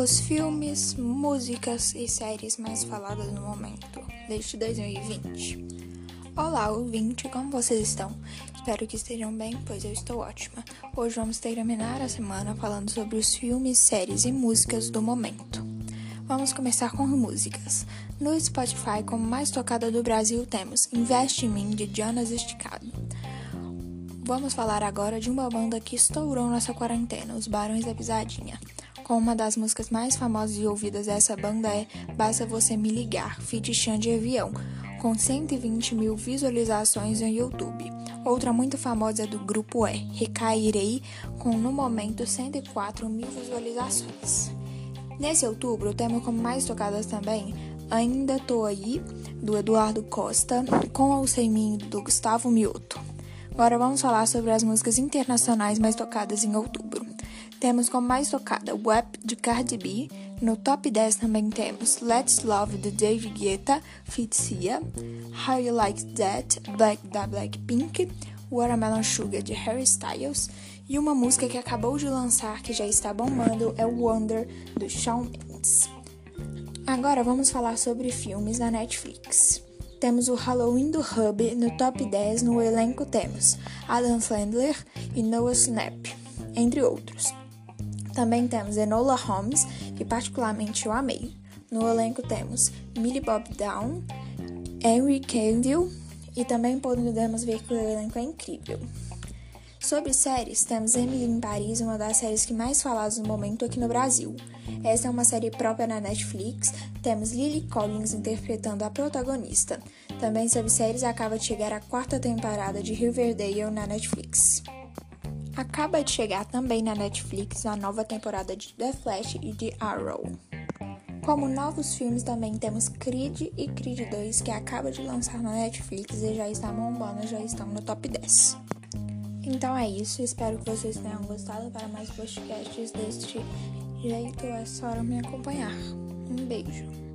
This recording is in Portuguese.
os filmes, músicas e séries mais faladas no momento, desde 2020. Olá, ouvinte, como vocês estão? Espero que estejam bem, pois eu estou ótima. Hoje vamos terminar a semana falando sobre os filmes, séries e músicas do momento. Vamos começar com músicas. No Spotify, como mais tocada do Brasil, temos Investe em Mim, de Jonas Esticado. Vamos falar agora de uma banda que estourou nessa quarentena, os Barões da Pisadinha. Com uma das músicas mais famosas e ouvidas dessa banda é Basta Você Me Ligar, feat de Avião, com 120 mil visualizações no YouTube. Outra muito famosa do grupo é Recairei, com no momento 104 mil visualizações. Nesse outubro, temos como mais tocadas também Ainda Tô Aí, do Eduardo Costa, com o Seiminho do Gustavo Mioto. Agora vamos falar sobre as músicas internacionais mais tocadas em outubro. Temos como mais tocada Web de Cardi B. No top 10 também temos Let's Love de David Guetta, Fit Sia, How You Like That Black da Blackpink, Watermelon Sugar de Harry Styles e uma música que acabou de lançar que já está bombando é Wonder do Shawn Mendes. Agora vamos falar sobre filmes da Netflix. Temos o Halloween do Hub no top 10 no elenco temos Adam Sandler e Noah Snap, entre outros. Também temos Enola Holmes, que particularmente eu amei. No elenco temos Millie Bob Down, Henry Cavill e também podemos ver que o elenco é incrível. Sobre séries, temos Emily em Paris, uma das séries que mais faladas no momento aqui no Brasil. Essa é uma série própria na Netflix. Temos Lily Collins interpretando a protagonista. Também sobre séries, acaba de chegar a quarta temporada de Riverdale na Netflix. Acaba de chegar também na Netflix a nova temporada de The Flash e de Arrow. Como novos filmes também temos Creed e Creed 2 que acaba de lançar na Netflix e já está bombando, já estão no top 10. Então é isso, espero que vocês tenham gostado. Para mais podcasts deste jeito é só me acompanhar. Um beijo.